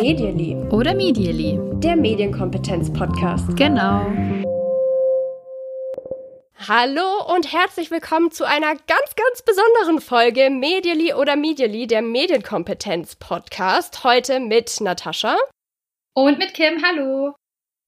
Medially. Oder Medially. Der Medienkompetenz-Podcast. Genau. Hallo und herzlich willkommen zu einer ganz, ganz besonderen Folge Medially oder Medially, der Medienkompetenz-Podcast. Heute mit Natascha. Und mit Kim, hallo.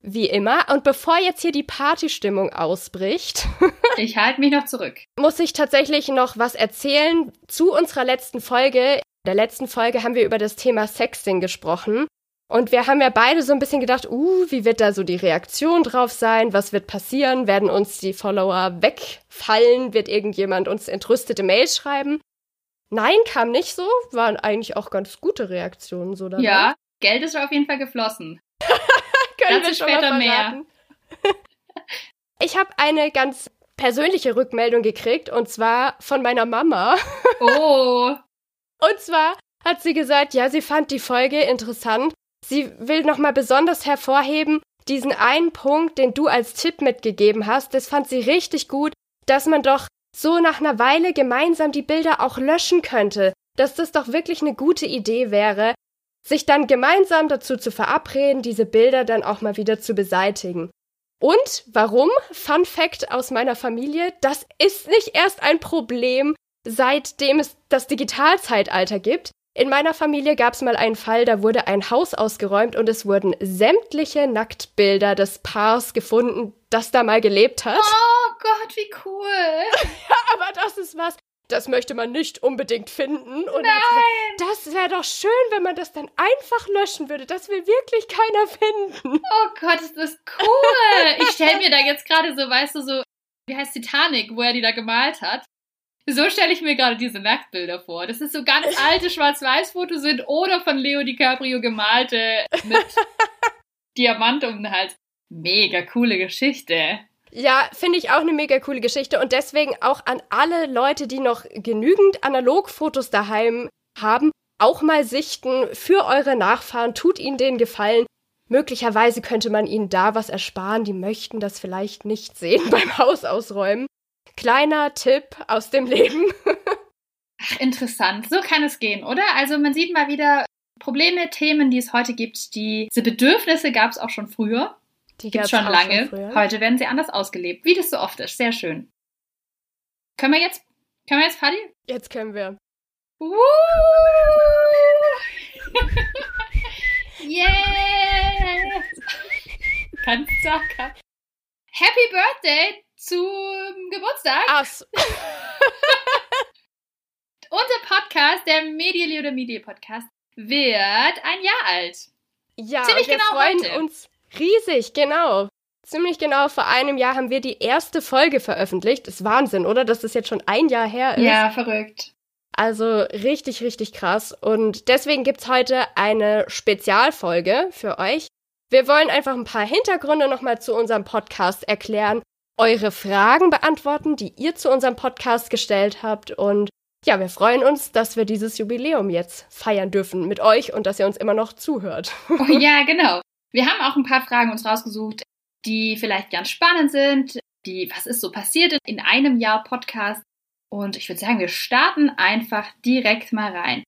Wie immer. Und bevor jetzt hier die Partystimmung ausbricht, ich halte mich noch zurück. Muss ich tatsächlich noch was erzählen zu unserer letzten Folge. In der letzten Folge haben wir über das Thema Sexting gesprochen. Und wir haben ja beide so ein bisschen gedacht, uh, wie wird da so die Reaktion drauf sein? Was wird passieren? Werden uns die Follower wegfallen? Wird irgendjemand uns entrüstete Mails schreiben? Nein, kam nicht so. Waren eigentlich auch ganz gute Reaktionen so dabei. Ja, Geld ist auf jeden Fall geflossen. Können Dazu wir später mehr. ich habe eine ganz persönliche Rückmeldung gekriegt und zwar von meiner Mama. Oh. und zwar hat sie gesagt, ja, sie fand die Folge interessant. Sie will nochmal besonders hervorheben, diesen einen Punkt, den du als Tipp mitgegeben hast, das fand sie richtig gut, dass man doch so nach einer Weile gemeinsam die Bilder auch löschen könnte, dass das doch wirklich eine gute Idee wäre, sich dann gemeinsam dazu zu verabreden, diese Bilder dann auch mal wieder zu beseitigen. Und warum? Fun Fact aus meiner Familie, das ist nicht erst ein Problem, seitdem es das Digitalzeitalter gibt. In meiner Familie gab es mal einen Fall, da wurde ein Haus ausgeräumt und es wurden sämtliche Nacktbilder des Paars gefunden, das da mal gelebt hat. Oh Gott, wie cool. ja, aber das ist was das möchte man nicht unbedingt finden. Und Nein! Das wäre doch schön, wenn man das dann einfach löschen würde. Das will wirklich keiner finden. Oh Gott, ist das cool. ich stelle mir da jetzt gerade so, weißt du, so, wie heißt Titanic, wo er die da gemalt hat. So stelle ich mir gerade diese Nacktbilder vor. Das ist so ganz alte Schwarz-Weiß-Fotos sind oder von Leo DiCaprio gemalte mit Diamant um den Hals. Mega coole Geschichte. Ja, finde ich auch eine mega coole Geschichte und deswegen auch an alle Leute, die noch genügend Analogfotos daheim haben, auch mal sichten für eure Nachfahren, tut ihnen den Gefallen. Möglicherweise könnte man ihnen da was ersparen, die möchten das vielleicht nicht sehen beim Haus ausräumen. Kleiner Tipp aus dem Leben. Ach, interessant. So kann es gehen, oder? Also man sieht mal wieder Probleme, Themen, die es heute gibt. Diese Bedürfnisse gab es auch schon früher. Die gibt schon lange. Schon Heute werden sie anders ausgelebt, wie das so oft ist. Sehr schön. Können wir jetzt, können wir jetzt Party? Jetzt können wir. Uh! yeah! Ganz. Happy Birthday zum Geburtstag. Ass. Unser Podcast, der Medially oder Media Podcast, wird ein Jahr alt. Ja, Ziemlich wir genau freuen heute. uns Riesig, genau. Ziemlich genau vor einem Jahr haben wir die erste Folge veröffentlicht. Ist Wahnsinn, oder? Dass das jetzt schon ein Jahr her ist. Ja, verrückt. Also richtig, richtig krass. Und deswegen gibt's heute eine Spezialfolge für euch. Wir wollen einfach ein paar Hintergründe nochmal zu unserem Podcast erklären, eure Fragen beantworten, die ihr zu unserem Podcast gestellt habt. Und ja, wir freuen uns, dass wir dieses Jubiläum jetzt feiern dürfen mit euch und dass ihr uns immer noch zuhört. Oh, ja, genau. Wir haben auch ein paar Fragen uns rausgesucht, die vielleicht ganz spannend sind. Die, was ist so passiert in einem Jahr Podcast? Und ich würde sagen, wir starten einfach direkt mal rein.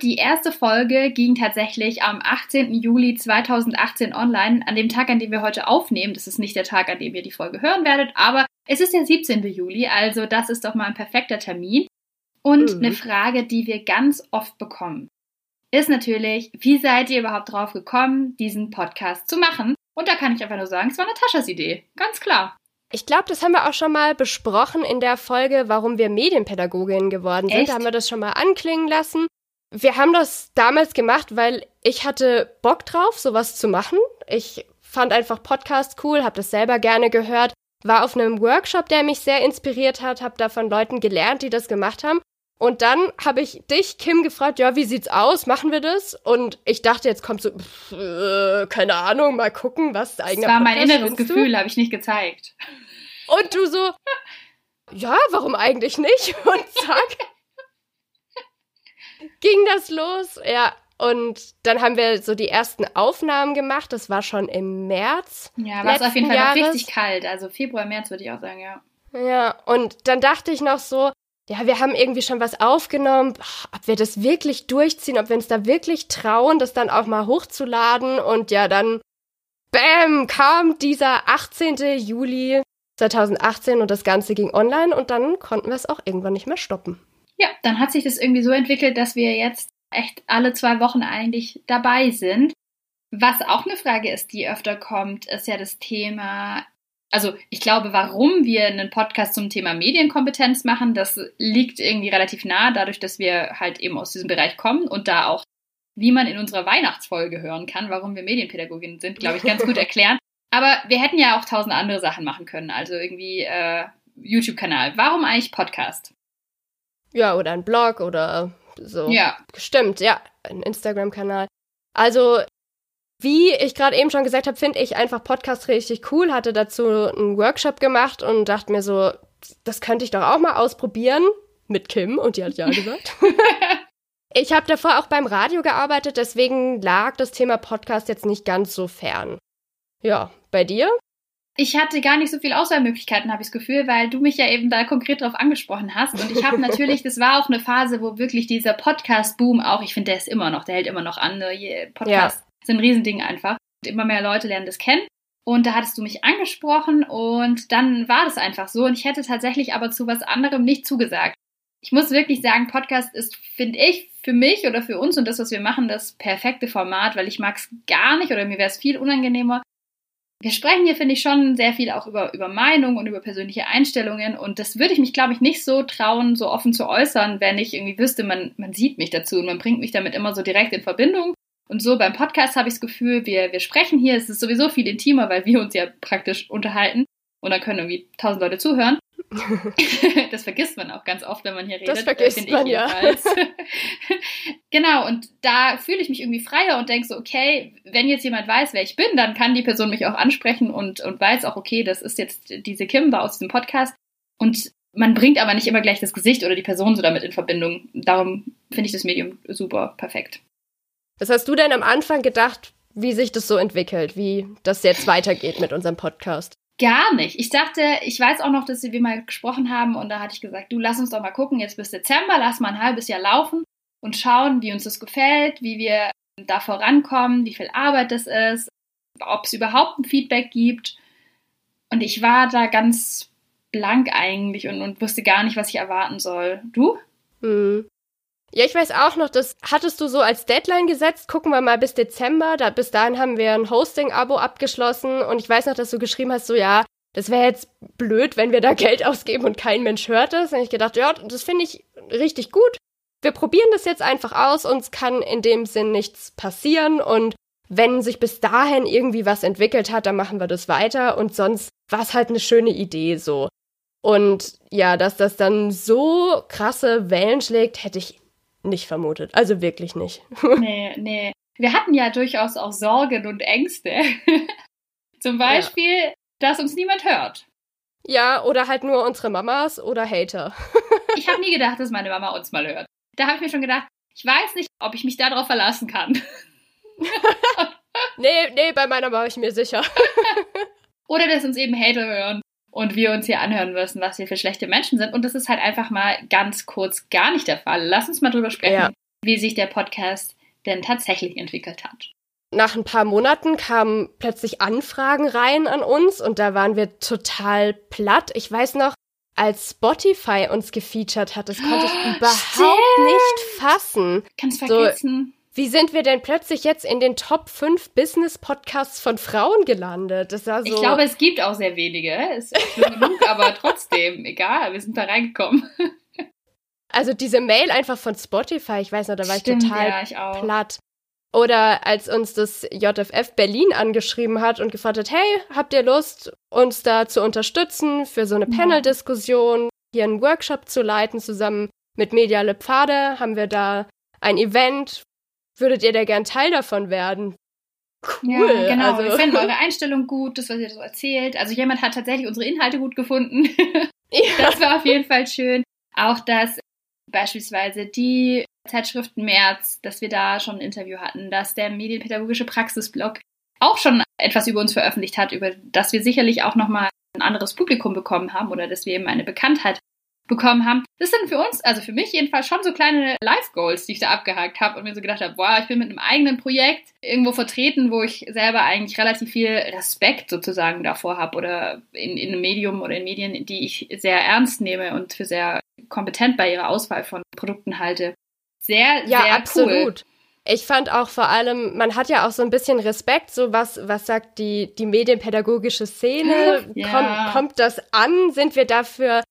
Die erste Folge ging tatsächlich am 18. Juli 2018 online, an dem Tag, an dem wir heute aufnehmen. Das ist nicht der Tag, an dem ihr die Folge hören werdet, aber es ist der 17. Juli, also das ist doch mal ein perfekter Termin. Und mhm. eine Frage, die wir ganz oft bekommen ist natürlich, wie seid ihr überhaupt drauf gekommen, diesen Podcast zu machen? Und da kann ich einfach nur sagen, es war Nataschas Idee. Ganz klar. Ich glaube, das haben wir auch schon mal besprochen in der Folge, warum wir Medienpädagogin geworden sind. Echt? Da haben wir das schon mal anklingen lassen. Wir haben das damals gemacht, weil ich hatte Bock drauf, sowas zu machen. Ich fand einfach Podcast cool, habe das selber gerne gehört, war auf einem Workshop, der mich sehr inspiriert hat, habe da von Leuten gelernt, die das gemacht haben und dann habe ich dich, Kim, gefragt, ja, wie sieht's aus? Machen wir das? Und ich dachte, jetzt kommt so, pff, äh, keine Ahnung, mal gucken, was eigentlich. Das war mein inneres Gefühl, habe ich nicht gezeigt. Und du so, ja, warum eigentlich nicht? Und zack, ging das los. Ja, und dann haben wir so die ersten Aufnahmen gemacht. Das war schon im März. Ja, war es auf jeden Fall noch richtig kalt. Also Februar, März würde ich auch sagen, ja. Ja, und dann dachte ich noch so, ja, wir haben irgendwie schon was aufgenommen, ob wir das wirklich durchziehen, ob wir uns da wirklich trauen, das dann auch mal hochzuladen. Und ja, dann, bam, kam dieser 18. Juli 2018 und das Ganze ging online und dann konnten wir es auch irgendwann nicht mehr stoppen. Ja, dann hat sich das irgendwie so entwickelt, dass wir jetzt echt alle zwei Wochen eigentlich dabei sind. Was auch eine Frage ist, die öfter kommt, ist ja das Thema, also ich glaube, warum wir einen Podcast zum Thema Medienkompetenz machen, das liegt irgendwie relativ nah, dadurch, dass wir halt eben aus diesem Bereich kommen und da auch, wie man in unserer Weihnachtsfolge hören kann, warum wir Medienpädagogin sind, glaube ich, ganz gut erklären. Aber wir hätten ja auch tausend andere Sachen machen können, also irgendwie äh, YouTube-Kanal. Warum eigentlich Podcast? Ja, oder ein Blog oder so. Ja. Stimmt, ja, ein Instagram-Kanal. Also, wie ich gerade eben schon gesagt habe, finde ich einfach Podcast richtig cool. Hatte dazu einen Workshop gemacht und dachte mir so, das könnte ich doch auch mal ausprobieren mit Kim und die hat ja gesagt. ich habe davor auch beim Radio gearbeitet, deswegen lag das Thema Podcast jetzt nicht ganz so fern. Ja, bei dir? ich hatte gar nicht so viel Auswahlmöglichkeiten, habe ich das Gefühl, weil du mich ja eben da konkret drauf angesprochen hast. Und ich habe natürlich, das war auch eine Phase, wo wirklich dieser Podcast-Boom auch, ich finde, der ist immer noch, der hält immer noch an. Ne? Sind ein Riesending einfach. Und immer mehr Leute lernen das kennen. Und da hattest du mich angesprochen und dann war das einfach so. Und ich hätte tatsächlich aber zu was anderem nicht zugesagt. Ich muss wirklich sagen, Podcast ist, finde ich, für mich oder für uns und das, was wir machen, das perfekte Format, weil ich mag es gar nicht oder mir wäre es viel unangenehmer, wir sprechen hier, finde ich, schon sehr viel auch über, über Meinung und über persönliche Einstellungen. Und das würde ich mich, glaube ich, nicht so trauen, so offen zu äußern, wenn ich irgendwie wüsste, man, man sieht mich dazu und man bringt mich damit immer so direkt in Verbindung. Und so beim Podcast habe ich das Gefühl, wir, wir sprechen hier, es ist sowieso viel intimer, weil wir uns ja praktisch unterhalten. Und dann können irgendwie tausend Leute zuhören. das vergisst man auch ganz oft, wenn man hier redet. Das vergisst man, ja. genau, und da fühle ich mich irgendwie freier und denke so, okay, wenn jetzt jemand weiß, wer ich bin, dann kann die Person mich auch ansprechen und, und weiß auch, okay, das ist jetzt diese Kimber aus dem Podcast. Und man bringt aber nicht immer gleich das Gesicht oder die Person so damit in Verbindung. Darum finde ich das Medium super perfekt. Was hast du denn am Anfang gedacht, wie sich das so entwickelt, wie das jetzt weitergeht mit unserem Podcast? Gar nicht. Ich dachte, ich weiß auch noch, dass wir mal gesprochen haben und da hatte ich gesagt, du lass uns doch mal gucken, jetzt bis Dezember, lass mal ein halbes Jahr laufen und schauen, wie uns das gefällt, wie wir da vorankommen, wie viel Arbeit das ist, ob es überhaupt ein Feedback gibt. Und ich war da ganz blank eigentlich und, und wusste gar nicht, was ich erwarten soll. Du? Mhm. Ja, ich weiß auch noch, das hattest du so als Deadline gesetzt. Gucken wir mal bis Dezember. Da, bis dahin haben wir ein Hosting-Abo abgeschlossen. Und ich weiß noch, dass du geschrieben hast, so ja, das wäre jetzt blöd, wenn wir da Geld ausgeben und kein Mensch hört das. Und ich gedacht, ja, das finde ich richtig gut. Wir probieren das jetzt einfach aus. Uns kann in dem Sinn nichts passieren. Und wenn sich bis dahin irgendwie was entwickelt hat, dann machen wir das weiter. Und sonst war es halt eine schöne Idee so. Und ja, dass das dann so krasse Wellen schlägt, hätte ich nicht vermutet. Also wirklich nicht. nee, nee. Wir hatten ja durchaus auch Sorgen und Ängste. Zum Beispiel, ja. dass uns niemand hört. Ja, oder halt nur unsere Mamas oder Hater. ich habe nie gedacht, dass meine Mama uns mal hört. Da habe ich mir schon gedacht, ich weiß nicht, ob ich mich darauf verlassen kann. nee, nee, bei meiner war ich mir sicher. oder dass uns eben Hater hören und wir uns hier anhören müssen, was wir für schlechte Menschen sind. Und das ist halt einfach mal ganz kurz gar nicht der Fall. Lass uns mal drüber sprechen, ja. wie sich der Podcast denn tatsächlich entwickelt hat. Nach ein paar Monaten kamen plötzlich Anfragen rein an uns und da waren wir total platt. Ich weiß noch, als Spotify uns gefeatured hat, das konnte ich überhaupt stimmt. nicht fassen. Kannst vergessen. So, wie sind wir denn plötzlich jetzt in den Top 5 Business-Podcasts von Frauen gelandet? Das war so ich glaube, es gibt auch sehr wenige. Es ist schon genug, aber trotzdem, egal, wir sind da reingekommen. Also diese Mail einfach von Spotify, ich weiß noch, da war Stimmt, ich total ja, ich platt. Oder als uns das JFF Berlin angeschrieben hat und gefragt hat, hey, habt ihr Lust, uns da zu unterstützen für so eine Panel-Diskussion, hier einen Workshop zu leiten, zusammen mit Mediale Pfade, haben wir da ein Event, würdet ihr da gern Teil davon werden? Cool. Ja, genau. Also. Wir finden eure Einstellung gut, das, was ihr so erzählt. Also jemand hat tatsächlich unsere Inhalte gut gefunden. ja. Das war auf jeden Fall schön. Auch, dass beispielsweise die Zeitschriften März, dass wir da schon ein Interview hatten, dass der medienpädagogische Praxisblog auch schon etwas über uns veröffentlicht hat, über das wir sicherlich auch nochmal ein anderes Publikum bekommen haben oder dass wir eben eine Bekanntheit bekommen haben. Das sind für uns, also für mich jedenfalls schon so kleine Life-Goals, die ich da abgehakt habe und mir so gedacht habe, boah, ich bin mit einem eigenen Projekt irgendwo vertreten, wo ich selber eigentlich relativ viel Respekt sozusagen davor habe oder in, in einem Medium oder in Medien, die ich sehr ernst nehme und für sehr kompetent bei ihrer Auswahl von Produkten halte. Sehr, ja, sehr absolut. Cool. Ich fand auch vor allem, man hat ja auch so ein bisschen Respekt, so was, was sagt die, die medienpädagogische Szene? Ja. Komm, kommt das an? Sind wir dafür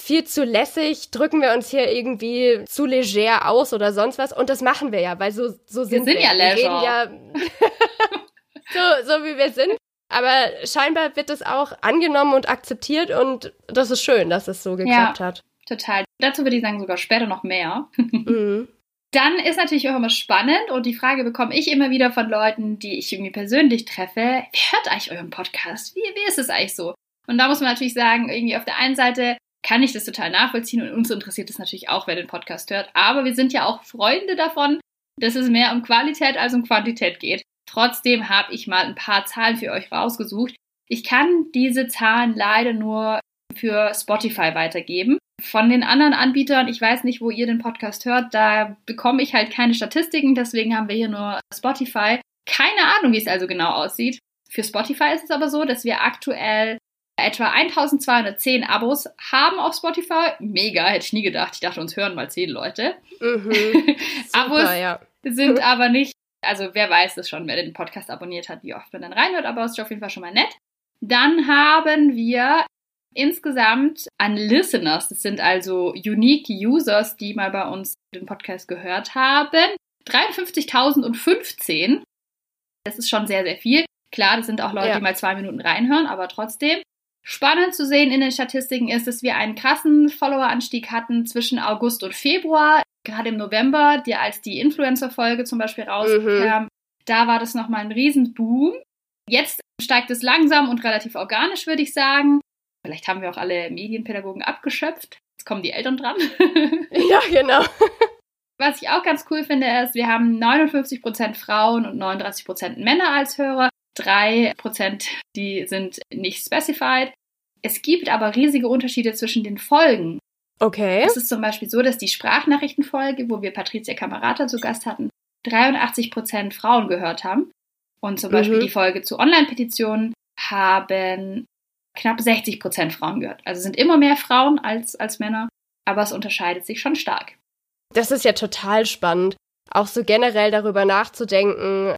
viel zu lässig, drücken wir uns hier irgendwie zu leger aus oder sonst was. Und das machen wir ja, weil so, so sind wir. Sind ja leger. Wir reden ja so, so wie wir sind. Aber scheinbar wird es auch angenommen und akzeptiert und das ist schön, dass es so geklappt ja, hat. Total. Dazu würde ich sagen, sogar später noch mehr. Mhm. Dann ist natürlich auch immer spannend und die Frage bekomme ich immer wieder von Leuten, die ich irgendwie persönlich treffe. Wer hört eigentlich euren Podcast? Wie, wie ist es eigentlich so? Und da muss man natürlich sagen, irgendwie auf der einen Seite kann ich das total nachvollziehen und uns interessiert es natürlich auch, wer den Podcast hört. Aber wir sind ja auch Freunde davon, dass es mehr um Qualität als um Quantität geht. Trotzdem habe ich mal ein paar Zahlen für euch rausgesucht. Ich kann diese Zahlen leider nur für Spotify weitergeben. Von den anderen Anbietern, ich weiß nicht, wo ihr den Podcast hört, da bekomme ich halt keine Statistiken, deswegen haben wir hier nur Spotify. Keine Ahnung, wie es also genau aussieht. Für Spotify ist es aber so, dass wir aktuell etwa 1210 Abos haben auf Spotify. Mega, hätte ich nie gedacht. Ich dachte, uns hören mal 10 Leute. Mhm. Super, Abos ja. sind aber nicht, also wer weiß es schon, wer den Podcast abonniert hat, wie oft man dann reinhört, aber es ist auf jeden Fall schon mal nett. Dann haben wir insgesamt an Listeners, das sind also Unique Users, die mal bei uns den Podcast gehört haben, 53.015. Das ist schon sehr, sehr viel. Klar, das sind auch Leute, ja. die mal zwei Minuten reinhören, aber trotzdem. Spannend zu sehen in den Statistiken ist, dass wir einen krassen Followeranstieg hatten zwischen August und Februar. Gerade im November, die, als die Influencer-Folge zum Beispiel rauskam, mhm. da war das nochmal ein Riesenboom. Jetzt steigt es langsam und relativ organisch, würde ich sagen. Vielleicht haben wir auch alle Medienpädagogen abgeschöpft. Jetzt kommen die Eltern dran. ja, genau. Was ich auch ganz cool finde, ist, wir haben 59% Frauen und 39% Männer als Hörer. 3%, die sind nicht specified. Es gibt aber riesige Unterschiede zwischen den Folgen. Okay. Es ist zum Beispiel so, dass die Sprachnachrichtenfolge, wo wir Patricia Camerata zu Gast hatten, 83% Frauen gehört haben. Und zum Beispiel mhm. die Folge zu Online-Petitionen haben knapp 60% Frauen gehört. Also sind immer mehr Frauen als, als Männer, aber es unterscheidet sich schon stark. Das ist ja total spannend, auch so generell darüber nachzudenken,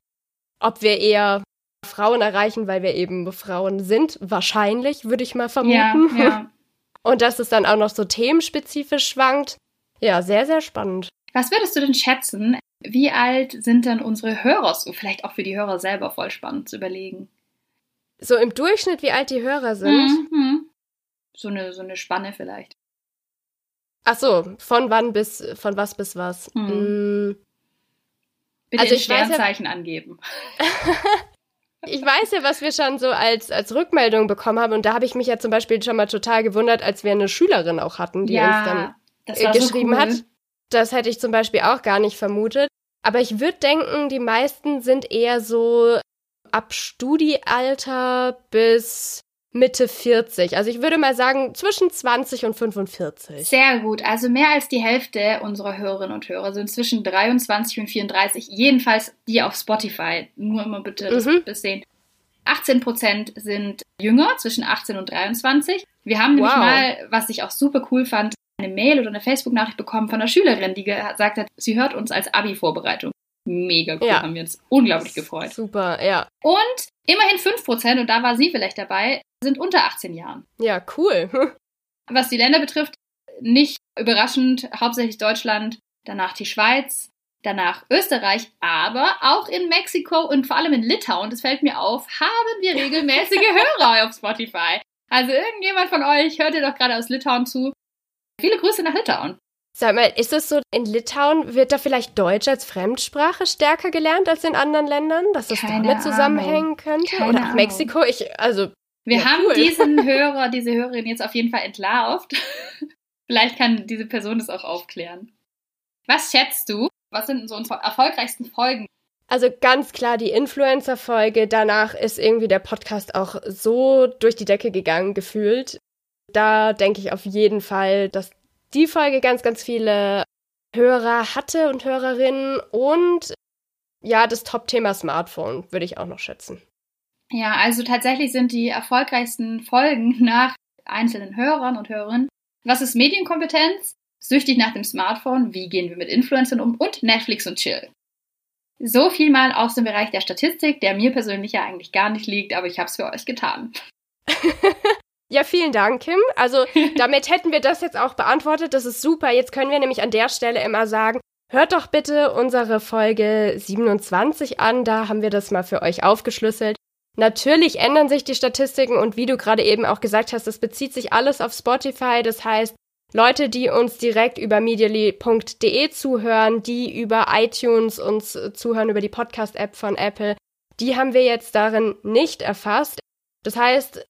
ob wir eher Frauen erreichen, weil wir eben Frauen sind. Wahrscheinlich, würde ich mal vermuten. Ja, ja. Und dass es dann auch noch so themenspezifisch schwankt. Ja, sehr, sehr spannend. Was würdest du denn schätzen? Wie alt sind denn unsere Hörer so? Vielleicht auch für die Hörer selber voll spannend zu überlegen. So im Durchschnitt, wie alt die Hörer sind? Mhm. So, eine, so eine Spanne vielleicht. Ach so, von wann bis, von was bis was? Mhm. Hm. Bitte also Sternzeichen ja, angeben. Ich weiß ja, was wir schon so als, als Rückmeldung bekommen haben. Und da habe ich mich ja zum Beispiel schon mal total gewundert, als wir eine Schülerin auch hatten, die ja, uns dann geschrieben so cool. hat. Das hätte ich zum Beispiel auch gar nicht vermutet. Aber ich würde denken, die meisten sind eher so ab Studiealter bis Mitte 40. Also ich würde mal sagen zwischen 20 und 45. Sehr gut. Also mehr als die Hälfte unserer Hörerinnen und Hörer sind zwischen 23 und 34. Jedenfalls die auf Spotify. Nur immer bitte das, mhm. das sehen. 18 Prozent sind jünger, zwischen 18 und 23. Wir haben nämlich wow. mal, was ich auch super cool fand, eine Mail oder eine Facebook-Nachricht bekommen von einer Schülerin, die gesagt hat, sie hört uns als Abi-Vorbereitung. Mega cool, ja. haben wir uns unglaublich gefreut. Super, ja. Und immerhin 5%, und da war sie vielleicht dabei, sind unter 18 Jahren. Ja, cool. Was die Länder betrifft, nicht überraschend, hauptsächlich Deutschland, danach die Schweiz, danach Österreich, aber auch in Mexiko und vor allem in Litauen, das fällt mir auf, haben wir regelmäßige Hörer auf Spotify. Also irgendjemand von euch hört ihr doch gerade aus Litauen zu. Viele Grüße nach Litauen. Sag mal, ist es so, in Litauen wird da vielleicht Deutsch als Fremdsprache stärker gelernt als in anderen Ländern, dass es Keine damit zusammenhängen Ahnung. könnte? Keine Oder auch Mexiko? Ich, also. Wir ja, haben cool. diesen Hörer, diese Hörerin jetzt auf jeden Fall entlarvt. vielleicht kann diese Person das auch aufklären. Was schätzt du? Was sind so unsere erfolgreichsten Folgen? Also ganz klar die Influencer-Folge. Danach ist irgendwie der Podcast auch so durch die Decke gegangen, gefühlt. Da denke ich auf jeden Fall, dass die Folge ganz, ganz viele Hörer hatte und Hörerinnen und ja, das Top-Thema Smartphone würde ich auch noch schätzen. Ja, also tatsächlich sind die erfolgreichsten Folgen nach einzelnen Hörern und Hörerinnen. Was ist Medienkompetenz? Süchtig nach dem Smartphone? Wie gehen wir mit Influencern um? Und Netflix und Chill. So viel mal aus dem Bereich der Statistik, der mir persönlich ja eigentlich gar nicht liegt, aber ich habe es für euch getan. ja, vielen Dank, Kim. Also damit hätten wir das jetzt auch beantwortet. Das ist super. Jetzt können wir nämlich an der Stelle immer sagen, hört doch bitte unsere Folge 27 an. Da haben wir das mal für euch aufgeschlüsselt. Natürlich ändern sich die Statistiken und wie du gerade eben auch gesagt hast, das bezieht sich alles auf Spotify. Das heißt, Leute, die uns direkt über medially.de zuhören, die über iTunes uns zuhören, über die Podcast-App von Apple, die haben wir jetzt darin nicht erfasst. Das heißt,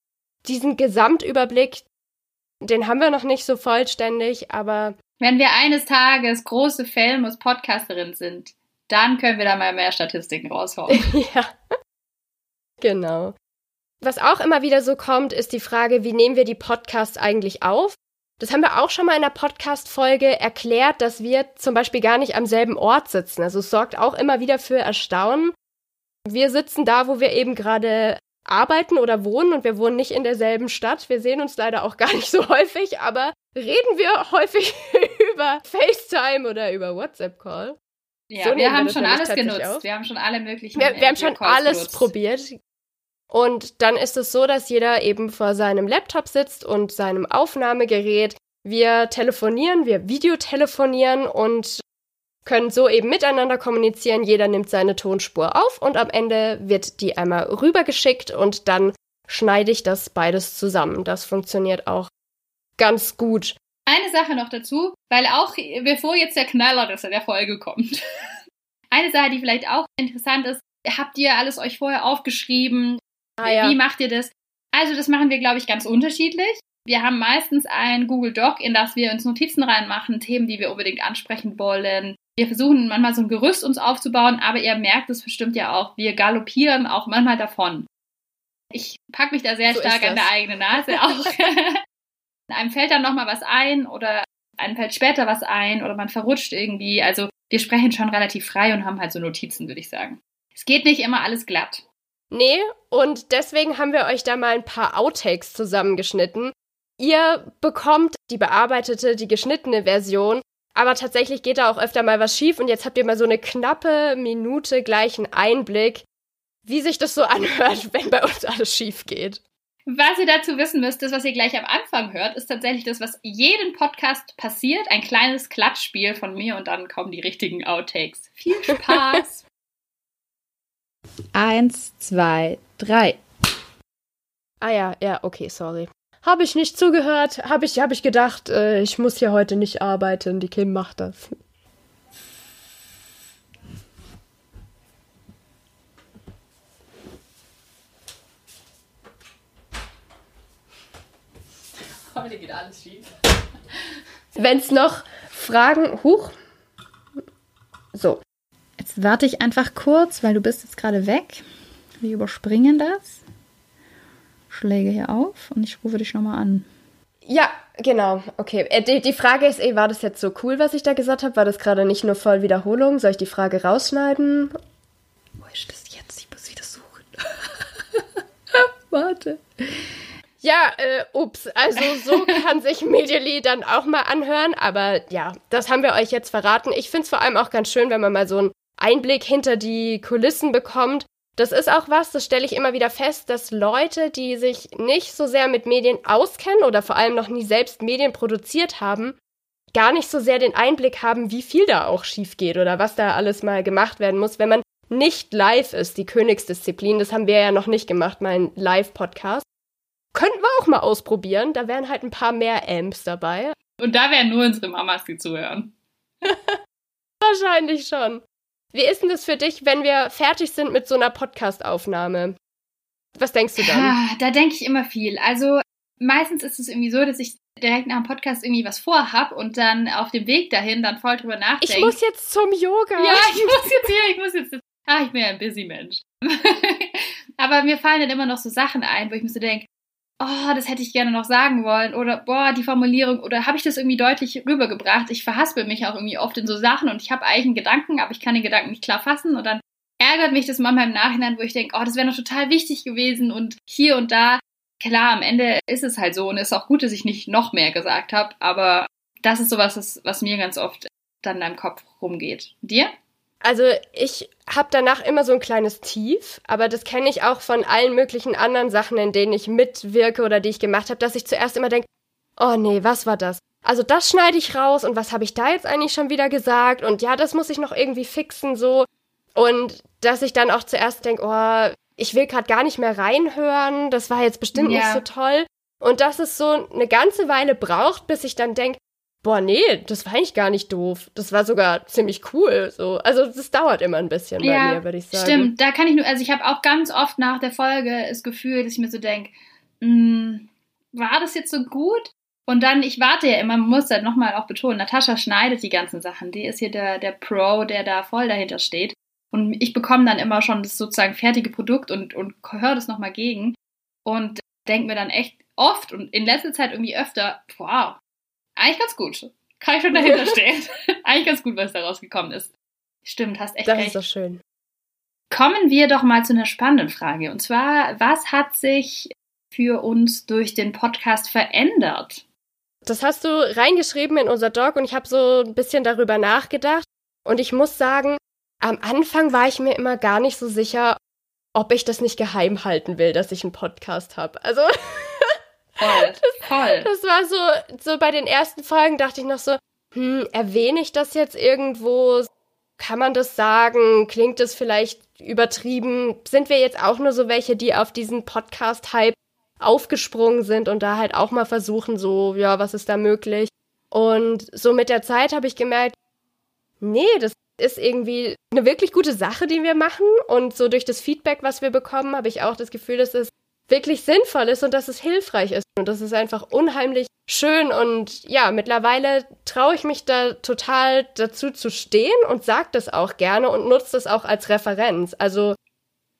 diesen Gesamtüberblick, den haben wir noch nicht so vollständig, aber. Wenn wir eines Tages große famous Podcasterin sind, dann können wir da mal mehr Statistiken raushauen. ja. Genau. Was auch immer wieder so kommt, ist die Frage, wie nehmen wir die Podcasts eigentlich auf? Das haben wir auch schon mal in der Podcast-Folge erklärt, dass wir zum Beispiel gar nicht am selben Ort sitzen. Also es sorgt auch immer wieder für Erstaunen. Wir sitzen da, wo wir eben gerade arbeiten oder wohnen und wir wohnen nicht in derselben Stadt. Wir sehen uns leider auch gar nicht so häufig, aber reden wir häufig über FaceTime oder über WhatsApp-Call. Ja, so wir haben schon alles genutzt. Auf. Wir haben schon alle möglichen. Wir, wir haben schon alles genutzt. probiert. Und dann ist es so, dass jeder eben vor seinem Laptop sitzt und seinem Aufnahmegerät. Wir telefonieren, wir videotelefonieren und können so eben miteinander kommunizieren. Jeder nimmt seine Tonspur auf und am Ende wird die einmal rübergeschickt und dann schneide ich das beides zusammen. Das funktioniert auch ganz gut. Eine Sache noch dazu, weil auch bevor jetzt der Knaller das in der Folge kommt. Eine Sache, die vielleicht auch interessant ist, habt ihr alles euch vorher aufgeschrieben? Ah, ja. Wie macht ihr das? Also das machen wir, glaube ich, ganz unterschiedlich. Wir haben meistens ein Google Doc, in das wir uns Notizen reinmachen, Themen, die wir unbedingt ansprechen wollen. Wir versuchen manchmal so ein Gerüst uns aufzubauen, aber ihr merkt es bestimmt ja auch, wir galoppieren auch manchmal davon. Ich packe mich da sehr so stark an der eigenen Nase auch. einem fällt dann nochmal was ein oder einem fällt später was ein oder man verrutscht irgendwie. Also wir sprechen schon relativ frei und haben halt so Notizen, würde ich sagen. Es geht nicht immer alles glatt. Nee, und deswegen haben wir euch da mal ein paar Outtakes zusammengeschnitten. Ihr bekommt die bearbeitete, die geschnittene Version, aber tatsächlich geht da auch öfter mal was schief und jetzt habt ihr mal so eine knappe Minute gleichen Einblick, wie sich das so anhört, wenn bei uns alles schief geht. Was ihr dazu wissen müsst, das, was ihr gleich am Anfang hört, ist tatsächlich das, was jeden Podcast passiert. Ein kleines Klatschspiel von mir und dann kommen die richtigen Outtakes. Viel Spaß! Eins, zwei, drei. Ah ja, ja, okay, sorry. Habe ich nicht zugehört, habe ich, hab ich gedacht, äh, ich muss hier heute nicht arbeiten, die Kim macht das. Heute geht alles schief. Wenn es noch Fragen, huch. So, Jetzt warte ich einfach kurz, weil du bist jetzt gerade weg. Wir überspringen das. Schläge hier auf und ich rufe dich nochmal an. Ja, genau. Okay. Äh, die, die Frage ist eh, war das jetzt so cool, was ich da gesagt habe? War das gerade nicht nur voll Wiederholung? Soll ich die Frage rausschneiden? Wo ist das jetzt? Ich muss wieder suchen. Warte. Ja, äh, ups. Also so kann sich Medially dann auch mal anhören. Aber ja, das haben wir euch jetzt verraten. Ich finde es vor allem auch ganz schön, wenn man mal so ein Einblick hinter die Kulissen bekommt. Das ist auch was, das stelle ich immer wieder fest, dass Leute, die sich nicht so sehr mit Medien auskennen oder vor allem noch nie selbst Medien produziert haben, gar nicht so sehr den Einblick haben, wie viel da auch schief geht oder was da alles mal gemacht werden muss, wenn man nicht live ist, die Königsdisziplin. Das haben wir ja noch nicht gemacht, mein Live-Podcast. Könnten wir auch mal ausprobieren. Da wären halt ein paar mehr Amps dabei. Und da wären nur unsere Mamas, die zuhören. Wahrscheinlich schon. Wie ist denn das für dich, wenn wir fertig sind mit so einer Podcast-Aufnahme? Was denkst du dann? Ja, da denke ich immer viel. Also meistens ist es irgendwie so, dass ich direkt nach dem Podcast irgendwie was vorhab und dann auf dem Weg dahin dann voll drüber nachdenke. Ich muss jetzt zum Yoga. Ja, ich muss jetzt hier, ich muss jetzt. Ah, ich bin ja ein busy Mensch. Aber mir fallen dann immer noch so Sachen ein, wo ich mir so denke, oh, das hätte ich gerne noch sagen wollen oder boah, die Formulierung oder habe ich das irgendwie deutlich rübergebracht? Ich verhaspel mich auch irgendwie oft in so Sachen und ich habe eigentlich einen Gedanken, aber ich kann den Gedanken nicht klar fassen und dann ärgert mich das manchmal im Nachhinein, wo ich denke, oh, das wäre noch total wichtig gewesen und hier und da. Klar, am Ende ist es halt so und es ist auch gut, dass ich nicht noch mehr gesagt habe, aber das ist sowas, was mir ganz oft dann in deinem Kopf rumgeht. Dir? Also ich habe danach immer so ein kleines Tief, aber das kenne ich auch von allen möglichen anderen Sachen, in denen ich mitwirke oder die ich gemacht habe, dass ich zuerst immer denke, oh nee, was war das? Also das schneide ich raus und was habe ich da jetzt eigentlich schon wieder gesagt? Und ja, das muss ich noch irgendwie fixen so. Und dass ich dann auch zuerst denke, oh, ich will gerade gar nicht mehr reinhören, das war jetzt bestimmt ja. nicht so toll. Und dass es so eine ganze Weile braucht, bis ich dann denke, boah, nee, das war eigentlich gar nicht doof. Das war sogar ziemlich cool. So. Also das dauert immer ein bisschen bei ja, mir, würde ich sagen. Stimmt, da kann ich nur, also ich habe auch ganz oft nach der Folge das Gefühl, dass ich mir so denke, hm, war das jetzt so gut? Und dann, ich warte ja immer, man muss halt nochmal auch betonen, Natascha schneidet die ganzen Sachen. Die ist hier der, der Pro, der da voll dahinter steht. Und ich bekomme dann immer schon das sozusagen fertige Produkt und, und höre das nochmal gegen und denke mir dann echt oft und in letzter Zeit irgendwie öfter, wow, eigentlich ganz gut. Kann ich schon dahinter stehen. eigentlich ganz gut, was da rausgekommen ist. Stimmt, hast echt das recht. Das ist doch schön. Kommen wir doch mal zu einer spannenden Frage. Und zwar, was hat sich für uns durch den Podcast verändert? Das hast du reingeschrieben in unser Doc und ich habe so ein bisschen darüber nachgedacht. Und ich muss sagen, am Anfang war ich mir immer gar nicht so sicher, ob ich das nicht geheim halten will, dass ich einen Podcast habe. Also Voll, voll. Das war so, so bei den ersten Folgen dachte ich noch so, hm, erwähne ich das jetzt irgendwo? Kann man das sagen? Klingt das vielleicht übertrieben? Sind wir jetzt auch nur so welche, die auf diesen Podcast-Hype aufgesprungen sind und da halt auch mal versuchen, so, ja, was ist da möglich? Und so mit der Zeit habe ich gemerkt, nee, das ist irgendwie eine wirklich gute Sache, die wir machen. Und so durch das Feedback, was wir bekommen, habe ich auch das Gefühl, dass es wirklich sinnvoll ist und dass es hilfreich ist. Und das ist einfach unheimlich schön und ja, mittlerweile traue ich mich da total dazu zu stehen und sage das auch gerne und nutze das auch als Referenz. Also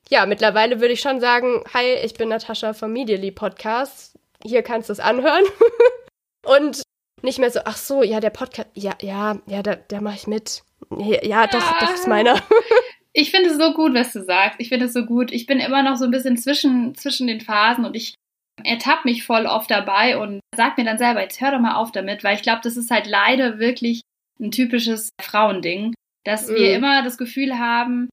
ja, mittlerweile würde ich schon sagen, hi, ich bin Natascha vom Medially Podcast. Hier kannst du es anhören. und nicht mehr so, ach so, ja, der Podcast, ja, ja, ja, da, da mache ich mit. Ja, ja, doch, das ist meiner. Ich finde es so gut, was du sagst. Ich finde es so gut. Ich bin immer noch so ein bisschen zwischen, zwischen den Phasen und ich ertappe mich voll oft dabei und sag mir dann selber, jetzt hör doch mal auf damit, weil ich glaube, das ist halt leider wirklich ein typisches Frauending, dass mhm. wir immer das Gefühl haben,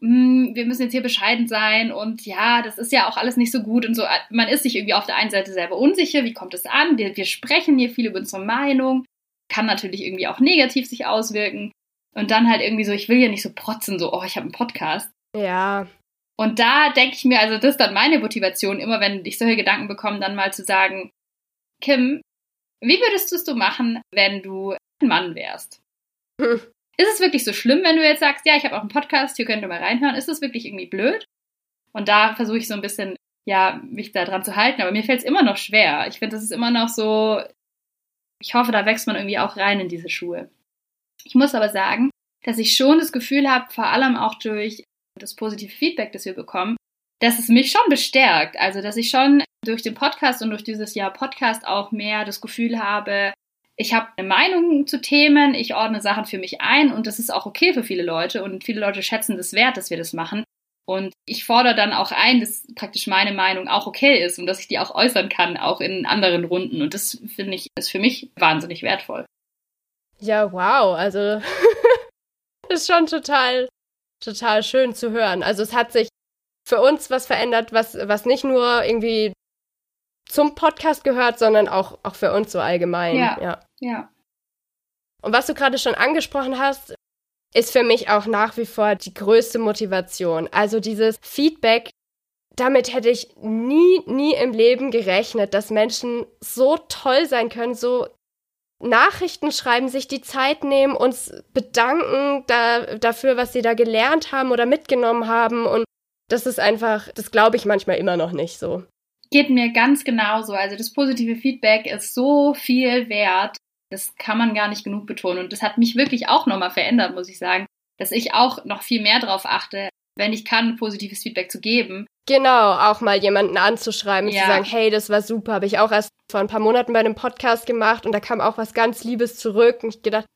hm, wir müssen jetzt hier bescheiden sein und ja, das ist ja auch alles nicht so gut und so. Man ist sich irgendwie auf der einen Seite selber unsicher, wie kommt es an? Wir, wir sprechen hier viel über unsere Meinung, kann natürlich irgendwie auch negativ sich auswirken. Und dann halt irgendwie so, ich will ja nicht so protzen, so, oh, ich habe einen Podcast. Ja. Und da denke ich mir, also das ist dann meine Motivation, immer wenn ich solche Gedanken bekomme, dann mal zu sagen, Kim, wie würdest du es du machen, wenn du ein Mann wärst? Hm. Ist es wirklich so schlimm, wenn du jetzt sagst, ja, ich habe auch einen Podcast, hier könnt ihr mal reinhören? Ist es wirklich irgendwie blöd? Und da versuche ich so ein bisschen, ja, mich da dran zu halten, aber mir fällt es immer noch schwer. Ich finde, das ist immer noch so, ich hoffe, da wächst man irgendwie auch rein in diese Schuhe. Ich muss aber sagen, dass ich schon das Gefühl habe, vor allem auch durch das positive Feedback, das wir bekommen, dass es mich schon bestärkt. Also, dass ich schon durch den Podcast und durch dieses Jahr Podcast auch mehr das Gefühl habe, ich habe eine Meinung zu Themen, ich ordne Sachen für mich ein und das ist auch okay für viele Leute und viele Leute schätzen das wert, dass wir das machen. Und ich fordere dann auch ein, dass praktisch meine Meinung auch okay ist und dass ich die auch äußern kann, auch in anderen Runden. Und das finde ich, ist für mich wahnsinnig wertvoll. Ja, wow. Also ist schon total, total schön zu hören. Also es hat sich für uns was verändert, was, was nicht nur irgendwie zum Podcast gehört, sondern auch, auch für uns so allgemein. Ja. Ja. ja. Und was du gerade schon angesprochen hast, ist für mich auch nach wie vor die größte Motivation. Also dieses Feedback, damit hätte ich nie, nie im Leben gerechnet, dass Menschen so toll sein können, so Nachrichten schreiben, sich die Zeit nehmen, uns bedanken da, dafür, was sie da gelernt haben oder mitgenommen haben. Und das ist einfach, das glaube ich manchmal immer noch nicht so. Geht mir ganz genauso. Also das positive Feedback ist so viel wert. Das kann man gar nicht genug betonen. Und das hat mich wirklich auch nochmal verändert, muss ich sagen, dass ich auch noch viel mehr darauf achte, wenn ich kann, positives Feedback zu geben. Genau, auch mal jemanden anzuschreiben, Ja. zu sagen, hey, das war super, habe ich auch erst vor ein paar Monaten bei einem Podcast gemacht und da kam auch was ganz Liebes zurück und ich gedacht,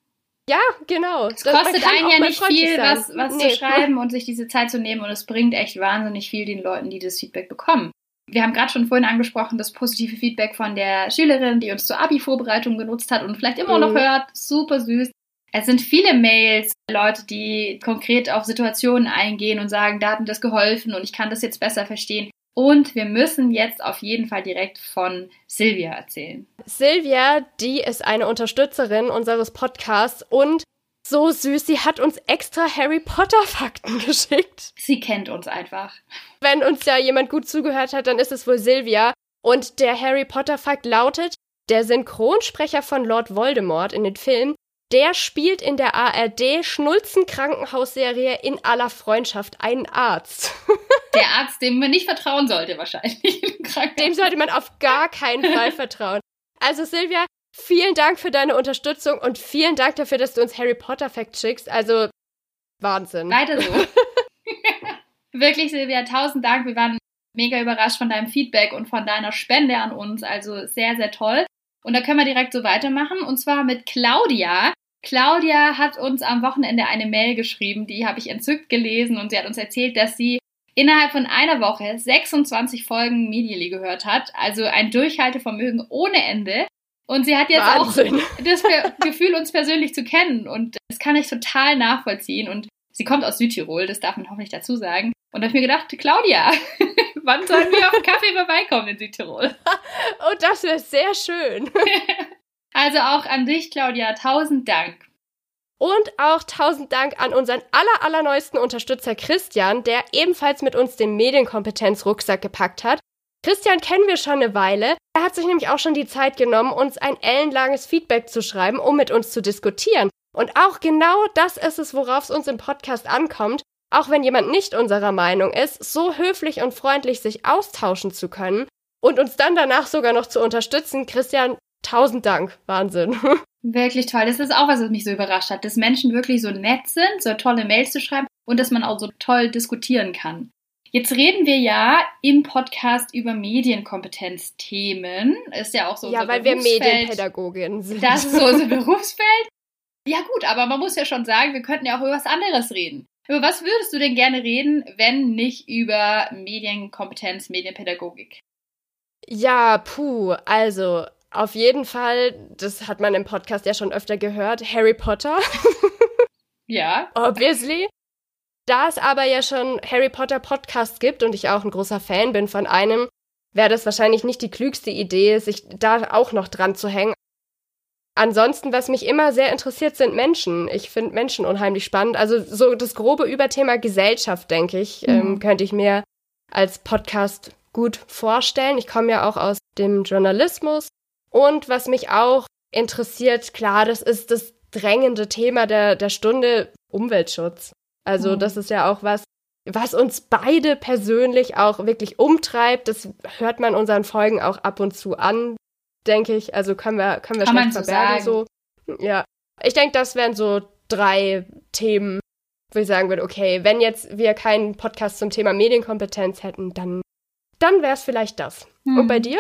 ja, genau. Es kostet einen ja nicht viel, was, was nee. zu schreiben und sich diese Zeit zu nehmen und es bringt echt wahnsinnig viel den Leuten, die das Feedback bekommen. Wir haben gerade schon vorhin angesprochen, das positive Feedback von der Schülerin, die uns zur Abi-Vorbereitung genutzt hat und vielleicht immer noch Mhm. hört. Super süß. Es sind viele Mails, Leute, die konkret auf Situationen eingehen und sagen, da hat mir das geholfen und ich kann das jetzt besser verstehen. Und wir müssen jetzt auf jeden Fall direkt von Silvia erzählen. Silvia, die ist eine Unterstützerin unseres Podcasts und so süß, sie hat uns extra Harry Potter Fakten geschickt. Sie kennt uns einfach. Wenn uns ja jemand gut zugehört hat, dann ist es wohl Silvia. Und der Harry Potter Fakt lautet, der Synchronsprecher von Lord Voldemort in den Filmen, der spielt in der ARD Schnulzen Krankenhausserie in aller Freundschaft einen Arzt. Der Arzt, dem man nicht vertrauen sollte, wahrscheinlich. Dem sollte man auf gar keinen Fall vertrauen. Also Silvia, vielen Dank für deine Unterstützung und vielen Dank dafür, dass du uns Harry Potter Fact schickst. Also Wahnsinn. Weiter so. Wirklich, Silvia, tausend Dank. Wir waren mega überrascht von deinem Feedback und von deiner Spende an uns. Also sehr, sehr toll. Und da können wir direkt so weitermachen. Und zwar mit Claudia. Claudia hat uns am Wochenende eine Mail geschrieben, die habe ich entzückt gelesen und sie hat uns erzählt, dass sie innerhalb von einer Woche 26 Folgen Medially gehört hat. Also ein Durchhaltevermögen ohne Ende. Und sie hat jetzt Wahnsinn. auch das Ge- Gefühl, uns persönlich zu kennen. Und das kann ich total nachvollziehen. Und sie kommt aus Südtirol, das darf man hoffentlich dazu sagen. Und da habe ich mir gedacht, Claudia, wann sollen wir auf den Kaffee vorbeikommen in Südtirol? Oh, das wäre sehr schön. Also auch an dich, Claudia, tausend Dank. Und auch tausend Dank an unseren aller, allerneuesten Unterstützer Christian, der ebenfalls mit uns den Medienkompetenz-Rucksack gepackt hat. Christian kennen wir schon eine Weile. Er hat sich nämlich auch schon die Zeit genommen, uns ein ellenlanges Feedback zu schreiben, um mit uns zu diskutieren. Und auch genau das ist es, worauf es uns im Podcast ankommt, auch wenn jemand nicht unserer Meinung ist, so höflich und freundlich sich austauschen zu können und uns dann danach sogar noch zu unterstützen. Christian, tausend Dank. Wahnsinn. Wirklich toll. Das ist auch was, was mich so überrascht hat, dass Menschen wirklich so nett sind, so tolle Mails zu schreiben und dass man auch so toll diskutieren kann. Jetzt reden wir ja im Podcast über Medienkompetenzthemen. Ist ja auch so ja, weil wir Berufsfeld. Medienpädagoginnen sind. Das ist so unser Berufsfeld. Ja gut, aber man muss ja schon sagen, wir könnten ja auch über was anderes reden. Über was würdest du denn gerne reden, wenn nicht über Medienkompetenz, Medienpädagogik? Ja, puh, also auf jeden Fall, das hat man im Podcast ja schon öfter gehört, Harry Potter, Ja, obviously. Da es aber ja schon Harry Potter Podcasts gibt und ich auch ein großer Fan bin von einem, wäre das wahrscheinlich nicht die klügste Idee, sich da auch noch dran zu hängen. Ansonsten, was mich immer sehr interessiert, sind Menschen. Ich finde Menschen unheimlich spannend. Also so das grobe Überthema Gesellschaft, denke ich, ähm, Mhm. könnte ich mir als Podcast gut vorstellen. Ich komme ja auch aus dem Journalismus. Und was mich auch interessiert, klar, das ist das drängende Thema der, der Stunde Umweltschutz. Also Mhm. das ist ja auch was, was uns beide persönlich auch wirklich umtreibt. Das hört man unseren Folgen auch ab und zu an, denke ich. Also können wir, können wir Kann schlecht so verbergen sagen. so. Ja. Ich denke, das wären so drei Themen, wo ich sagen würde, okay, wenn jetzt wir keinen Podcast zum Thema Medienkompetenz hätten, dann, dann wäre es vielleicht das. Und Hm. bei dir?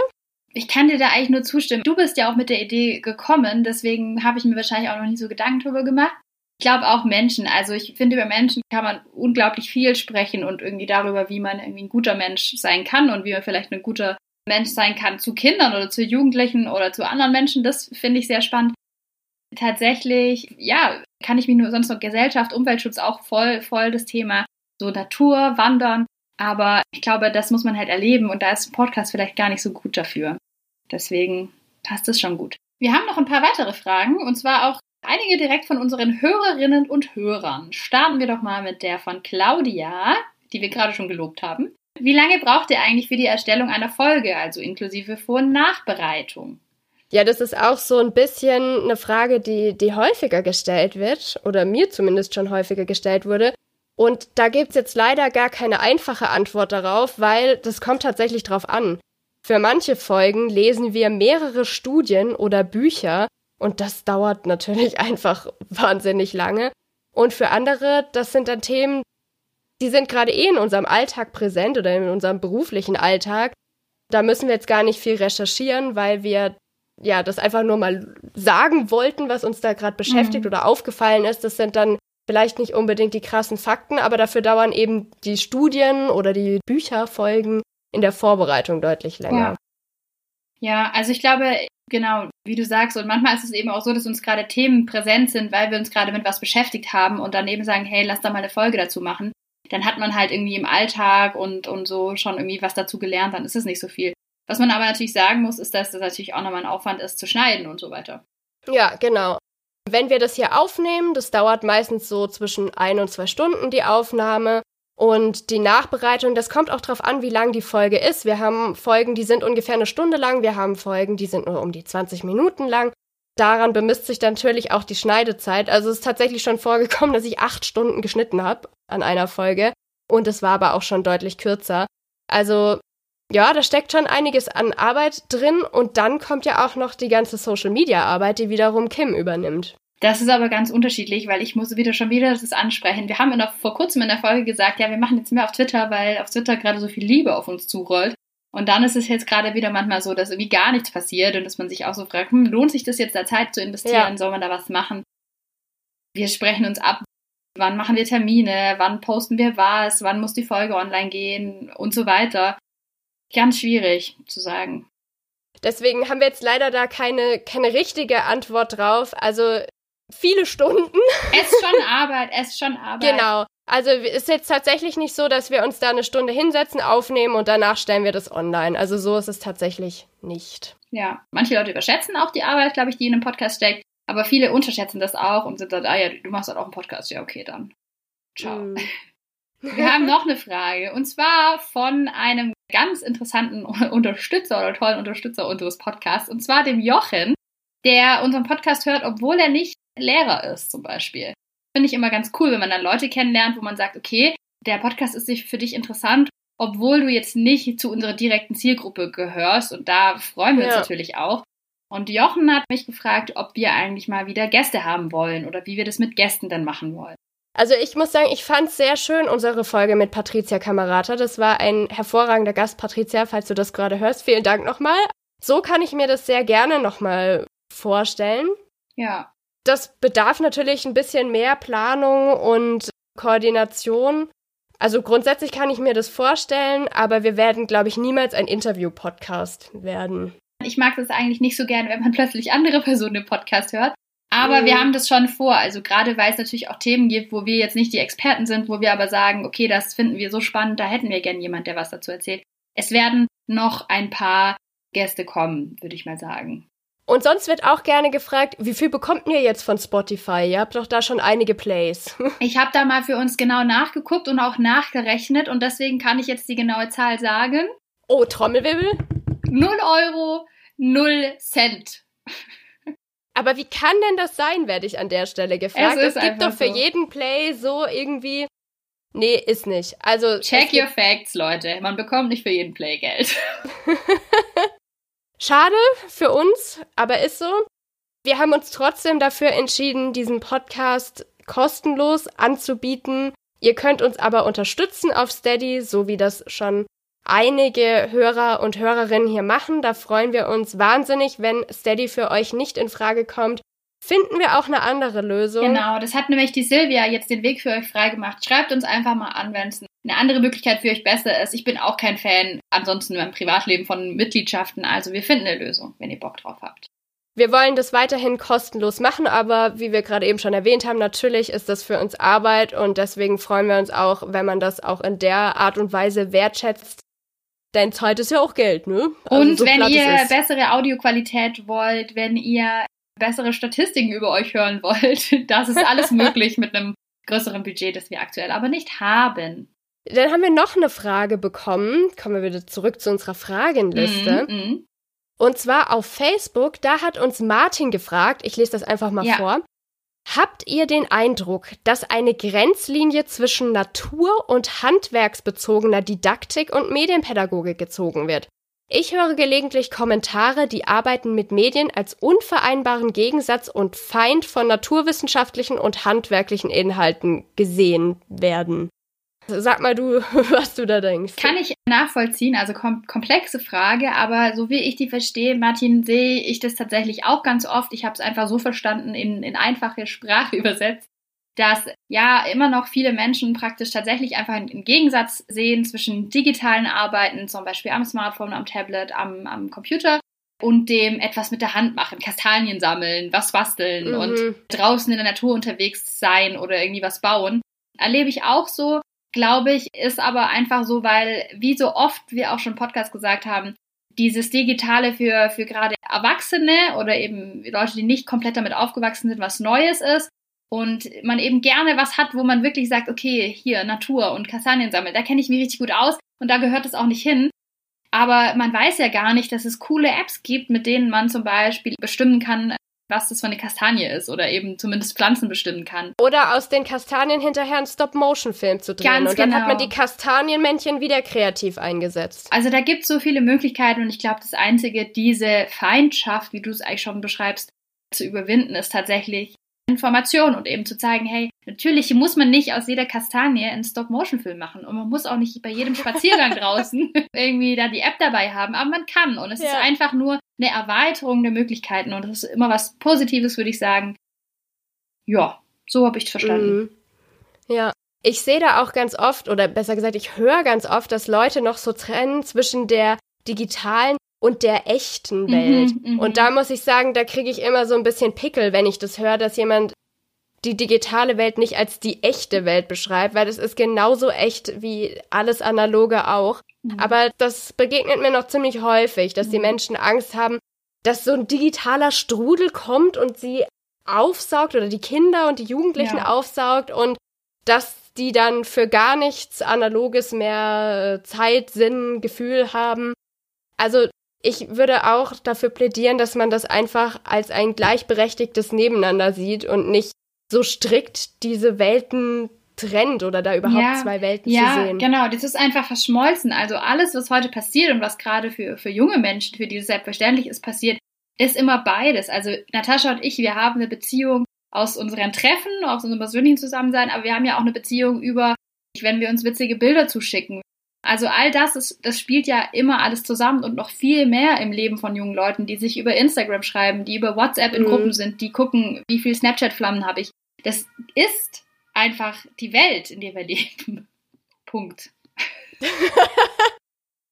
Ich kann dir da eigentlich nur zustimmen. Du bist ja auch mit der Idee gekommen, deswegen habe ich mir wahrscheinlich auch noch nie so Gedanken drüber gemacht. Ich glaube auch Menschen. Also ich finde, über Menschen kann man unglaublich viel sprechen und irgendwie darüber, wie man irgendwie ein guter Mensch sein kann und wie man vielleicht ein guter Mensch sein kann zu Kindern oder zu Jugendlichen oder zu anderen Menschen. Das finde ich sehr spannend. Tatsächlich, ja, kann ich mich nur sonst noch Gesellschaft, Umweltschutz auch voll, voll das Thema. So Natur, Wandern. Aber ich glaube, das muss man halt erleben und da ist ein Podcast vielleicht gar nicht so gut dafür. Deswegen passt es schon gut. Wir haben noch ein paar weitere Fragen und zwar auch einige direkt von unseren Hörerinnen und Hörern. Starten wir doch mal mit der von Claudia, die wir gerade schon gelobt haben. Wie lange braucht ihr eigentlich für die Erstellung einer Folge, also inklusive Vor- und Nachbereitung? Ja, das ist auch so ein bisschen eine Frage, die, die häufiger gestellt wird oder mir zumindest schon häufiger gestellt wurde. Und da gibt's jetzt leider gar keine einfache Antwort darauf, weil das kommt tatsächlich drauf an. Für manche Folgen lesen wir mehrere Studien oder Bücher und das dauert natürlich einfach wahnsinnig lange. Und für andere, das sind dann Themen, die sind gerade eh in unserem Alltag präsent oder in unserem beruflichen Alltag. Da müssen wir jetzt gar nicht viel recherchieren, weil wir ja das einfach nur mal sagen wollten, was uns da gerade beschäftigt mhm. oder aufgefallen ist. Das sind dann vielleicht nicht unbedingt die krassen Fakten, aber dafür dauern eben die Studien oder die Bücherfolgen in der Vorbereitung deutlich länger. Ja. ja, also ich glaube, genau, wie du sagst, und manchmal ist es eben auch so, dass uns gerade Themen präsent sind, weil wir uns gerade mit was beschäftigt haben und dann eben sagen, hey, lass da mal eine Folge dazu machen. Dann hat man halt irgendwie im Alltag und, und so schon irgendwie was dazu gelernt, dann ist es nicht so viel. Was man aber natürlich sagen muss, ist, dass das natürlich auch nochmal ein Aufwand ist, zu schneiden und so weiter. Ja, genau. Wenn wir das hier aufnehmen, das dauert meistens so zwischen ein und zwei Stunden die Aufnahme. Und die Nachbereitung, das kommt auch darauf an, wie lang die Folge ist. Wir haben Folgen, die sind ungefähr eine Stunde lang. Wir haben Folgen, die sind nur um die 20 Minuten lang. Daran bemisst sich natürlich auch die Schneidezeit. Also es ist tatsächlich schon vorgekommen, dass ich acht Stunden geschnitten habe an einer Folge. Und es war aber auch schon deutlich kürzer. Also ja, da steckt schon einiges an Arbeit drin und dann kommt ja auch noch die ganze Social Media Arbeit, die wiederum Kim übernimmt. Das ist aber ganz unterschiedlich, weil ich muss wieder schon wieder das ansprechen. Wir haben ja noch vor kurzem in der Folge gesagt, ja, wir machen jetzt mehr auf Twitter, weil auf Twitter gerade so viel Liebe auf uns zurollt. Und dann ist es jetzt gerade wieder manchmal so, dass irgendwie gar nichts passiert und dass man sich auch so fragt, hm, lohnt sich das jetzt da Zeit zu investieren? Ja. Soll man da was machen? Wir sprechen uns ab, wann machen wir Termine, wann posten wir was, wann muss die Folge online gehen und so weiter. Ganz schwierig zu sagen. Deswegen haben wir jetzt leider da keine, keine richtige Antwort drauf. Also viele Stunden. Es ist schon Arbeit, es ist schon Arbeit. Genau. Also ist jetzt tatsächlich nicht so, dass wir uns da eine Stunde hinsetzen, aufnehmen und danach stellen wir das online. Also so ist es tatsächlich nicht. Ja, manche Leute überschätzen auch die Arbeit, glaube ich, die in einem Podcast steckt. Aber viele unterschätzen das auch und sind dann, ah ja, du machst halt auch einen Podcast. Ja, okay, dann. Ciao. Mm. Wir haben noch eine Frage und zwar von einem ganz interessanten Unterstützer oder tollen Unterstützer unseres Podcasts und zwar dem Jochen, der unseren Podcast hört, obwohl er nicht Lehrer ist zum Beispiel. Finde ich immer ganz cool, wenn man dann Leute kennenlernt, wo man sagt, okay, der Podcast ist für dich interessant, obwohl du jetzt nicht zu unserer direkten Zielgruppe gehörst und da freuen wir ja. uns natürlich auch. Und Jochen hat mich gefragt, ob wir eigentlich mal wieder Gäste haben wollen oder wie wir das mit Gästen dann machen wollen. Also ich muss sagen, ich fand es sehr schön, unsere Folge mit Patricia Kamerata. Das war ein hervorragender Gast, Patricia, falls du das gerade hörst. Vielen Dank nochmal. So kann ich mir das sehr gerne nochmal vorstellen. Ja. Das bedarf natürlich ein bisschen mehr Planung und Koordination. Also grundsätzlich kann ich mir das vorstellen, aber wir werden, glaube ich, niemals ein Interview-Podcast werden. Ich mag das eigentlich nicht so gern, wenn man plötzlich andere Personen im Podcast hört. Aber mhm. wir haben das schon vor. Also gerade weil es natürlich auch Themen gibt, wo wir jetzt nicht die Experten sind, wo wir aber sagen, okay, das finden wir so spannend, da hätten wir gern jemand, der was dazu erzählt. Es werden noch ein paar Gäste kommen, würde ich mal sagen. Und sonst wird auch gerne gefragt, wie viel bekommt ihr jetzt von Spotify? Ihr habt doch da schon einige Plays. ich habe da mal für uns genau nachgeguckt und auch nachgerechnet und deswegen kann ich jetzt die genaue Zahl sagen. Oh, Trommelwirbel? 0 Euro, 0 Cent. Aber wie kann denn das sein, werde ich an der Stelle gefragt. Es, es gibt doch für so. jeden Play so irgendwie. Nee, ist nicht. Also. Check your facts, Leute. Man bekommt nicht für jeden Play Geld. Schade für uns, aber ist so. Wir haben uns trotzdem dafür entschieden, diesen Podcast kostenlos anzubieten. Ihr könnt uns aber unterstützen auf Steady, so wie das schon einige Hörer und Hörerinnen hier machen. Da freuen wir uns wahnsinnig, wenn Steady für euch nicht in Frage kommt. Finden wir auch eine andere Lösung. Genau, das hat nämlich die Silvia jetzt den Weg für euch freigemacht. Schreibt uns einfach mal an, wenn es eine andere Möglichkeit für euch besser ist. Ich bin auch kein Fan ansonsten im Privatleben von Mitgliedschaften. Also wir finden eine Lösung, wenn ihr Bock drauf habt. Wir wollen das weiterhin kostenlos machen, aber wie wir gerade eben schon erwähnt haben, natürlich ist das für uns Arbeit und deswegen freuen wir uns auch, wenn man das auch in der Art und Weise wertschätzt, denn Zeit ist ja auch Geld, ne? Also und so wenn ihr bessere Audioqualität wollt, wenn ihr bessere Statistiken über euch hören wollt, das ist alles möglich mit einem größeren Budget, das wir aktuell aber nicht haben. Dann haben wir noch eine Frage bekommen. Kommen wir wieder zurück zu unserer Fragenliste. Mm -hmm. Und zwar auf Facebook, da hat uns Martin gefragt, ich lese das einfach mal ja. vor. Habt ihr den Eindruck, dass eine Grenzlinie zwischen natur- und handwerksbezogener Didaktik und Medienpädagogik gezogen wird? Ich höre gelegentlich Kommentare, die Arbeiten mit Medien als unvereinbaren Gegensatz und Feind von naturwissenschaftlichen und handwerklichen Inhalten gesehen werden. Sag mal du, was du da denkst. Kann ich nachvollziehen, also kom komplexe Frage, aber so wie ich die verstehe, Martin, sehe ich das tatsächlich auch ganz oft. Ich habe es einfach so verstanden, in, in einfache Sprache übersetzt, dass ja immer noch viele Menschen praktisch tatsächlich einfach einen Gegensatz sehen zwischen digitalen Arbeiten, zum Beispiel am Smartphone, am Tablet, am, am Computer und dem etwas mit der Hand machen, Kastanien sammeln, was basteln mhm. und draußen in der Natur unterwegs sein oder irgendwie was bauen. Erlebe ich auch so, glaube ich, ist aber einfach so, weil, wie so oft wir auch schon Podcast gesagt haben, dieses Digitale für, für gerade Erwachsene oder eben Leute, die nicht komplett damit aufgewachsen sind, was Neues ist und man eben gerne was hat, wo man wirklich sagt, okay, hier Natur und Kastanien sammeln, da kenne ich mich richtig gut aus und da gehört es auch nicht hin. Aber man weiß ja gar nicht, dass es coole Apps gibt, mit denen man zum Beispiel bestimmen kann, was das für eine Kastanie ist oder eben zumindest Pflanzen bestimmen kann. Oder aus den Kastanien hinterher einen Stop-Motion-Film zu drehen. Ganz und dann genau. hat man die Kastanienmännchen wieder kreativ eingesetzt. Also da gibt es so viele Möglichkeiten und ich glaube, das Einzige, diese Feindschaft, wie du es eigentlich schon beschreibst, zu überwinden, ist tatsächlich Information und eben zu zeigen, hey, natürlich muss man nicht aus jeder Kastanie einen Stop-Motion-Film machen und man muss auch nicht bei jedem Spaziergang draußen irgendwie da die App dabei haben, aber man kann und es ja. ist einfach nur eine Erweiterung der Möglichkeiten und das ist immer was Positives, würde ich sagen. Ja, so habe ich es verstanden. Mhm. Ja, ich sehe da auch ganz oft, oder besser gesagt, ich höre ganz oft, dass Leute noch so trennen zwischen der digitalen und der echten mhm, Welt. Mhm, und da muss ich sagen, da kriege ich immer so ein bisschen Pickel, wenn ich das höre, dass jemand die digitale Welt nicht als die echte Welt beschreibt, weil das ist genauso echt wie alles analoge auch. Mhm. Aber das begegnet mir noch ziemlich häufig, dass die mhm. Menschen Angst haben, dass so ein digitaler Strudel kommt und sie aufsaugt oder die Kinder und die Jugendlichen ja. aufsaugt und dass die dann für gar nichts Analoges mehr Zeit, Sinn, Gefühl haben. Also ich würde auch dafür plädieren, dass man das einfach als ein gleichberechtigtes Nebeneinander sieht und nicht so strikt diese Welten trennt oder da überhaupt ja, zwei Welten ja, zu sehen. Ja, genau, das ist einfach verschmolzen. Also alles, was heute passiert und was gerade für, für junge Menschen, für die es selbstverständlich ist, passiert, ist immer beides. Also Natascha und ich, wir haben eine Beziehung aus unseren Treffen, aus unserem persönlichen Zusammensein, aber wir haben ja auch eine Beziehung über, wenn wir uns witzige Bilder zuschicken, also all das ist, das spielt ja immer alles zusammen und noch viel mehr im Leben von jungen Leuten, die sich über Instagram schreiben, die über WhatsApp in mhm. Gruppen sind, die gucken, wie viel Snapchat-Flammen habe ich. Das ist einfach die Welt, in der wir leben. Punkt.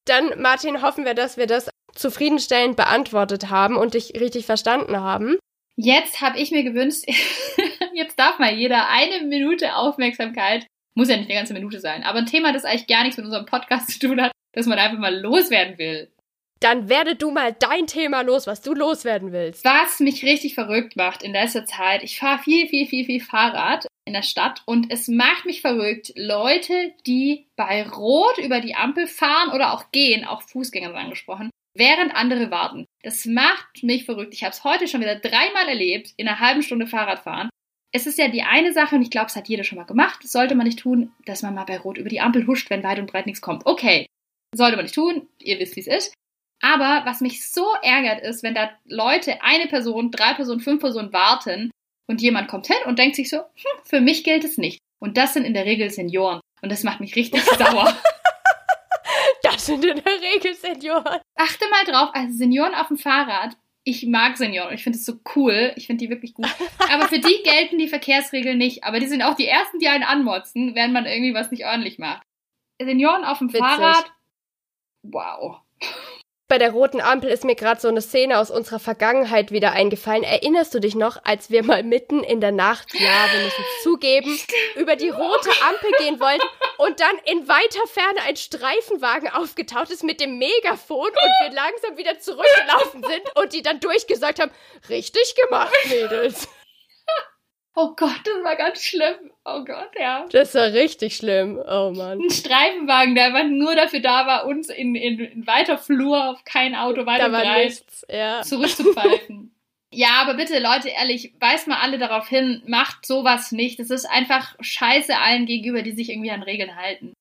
Dann, Martin, hoffen wir, dass wir das zufriedenstellend beantwortet haben und dich richtig verstanden haben. Jetzt habe ich mir gewünscht, jetzt darf mal jeder eine Minute Aufmerksamkeit muss ja nicht eine ganze Minute sein. Aber ein Thema, das eigentlich gar nichts mit unserem Podcast zu tun hat, dass man einfach mal loswerden will. Dann werde du mal dein Thema los, was du loswerden willst. Was mich richtig verrückt macht in letzter Zeit, ich fahre viel, viel, viel, viel Fahrrad in der Stadt und es macht mich verrückt, Leute, die bei Rot über die Ampel fahren oder auch gehen, auch Fußgänger angesprochen, während andere warten. Das macht mich verrückt. Ich habe es heute schon wieder dreimal erlebt, in einer halben Stunde Fahrradfahren es ist ja die eine Sache, und ich glaube, es hat jeder schon mal gemacht, das sollte man nicht tun, dass man mal bei Rot über die Ampel huscht, wenn weit und breit nichts kommt. Okay, sollte man nicht tun, ihr wisst, wie es ist. Aber was mich so ärgert ist, wenn da Leute, eine Person, drei Personen, fünf Personen warten und jemand kommt hin und denkt sich so, hm, für mich gilt es nicht. Und das sind in der Regel Senioren. Und das macht mich richtig sauer. Das sind in der Regel Senioren. Achte mal drauf, also Senioren auf dem Fahrrad ich mag Senioren. Ich finde es so cool. Ich finde die wirklich gut. Aber für die gelten die Verkehrsregeln nicht. Aber die sind auch die ersten, die einen anmotzen, wenn man irgendwie was nicht ordentlich macht. Senioren auf dem Witzig. Fahrrad. Wow. Bei der roten Ampel ist mir gerade so eine Szene aus unserer Vergangenheit wieder eingefallen. Erinnerst du dich noch, als wir mal mitten in der Nacht, ja, wir müssen zugeben, über die rote Ampel gehen wollten und dann in weiter Ferne ein Streifenwagen aufgetaucht ist mit dem Megafon und wir langsam wieder zurückgelaufen sind und die dann durchgesagt haben, richtig gemacht, Mädels. Oh Gott, das war ganz schlimm. Oh Gott, ja. Das war richtig schlimm. Oh Mann. Ein Streifenwagen, der einfach nur dafür da war, uns in, in, in weiter Flur auf kein Auto weiter nichts, ja. zurückzupfeifen. ja, aber bitte, Leute, ehrlich, weist mal alle darauf hin, macht sowas nicht. Das ist einfach scheiße allen gegenüber, die sich irgendwie an Regeln halten.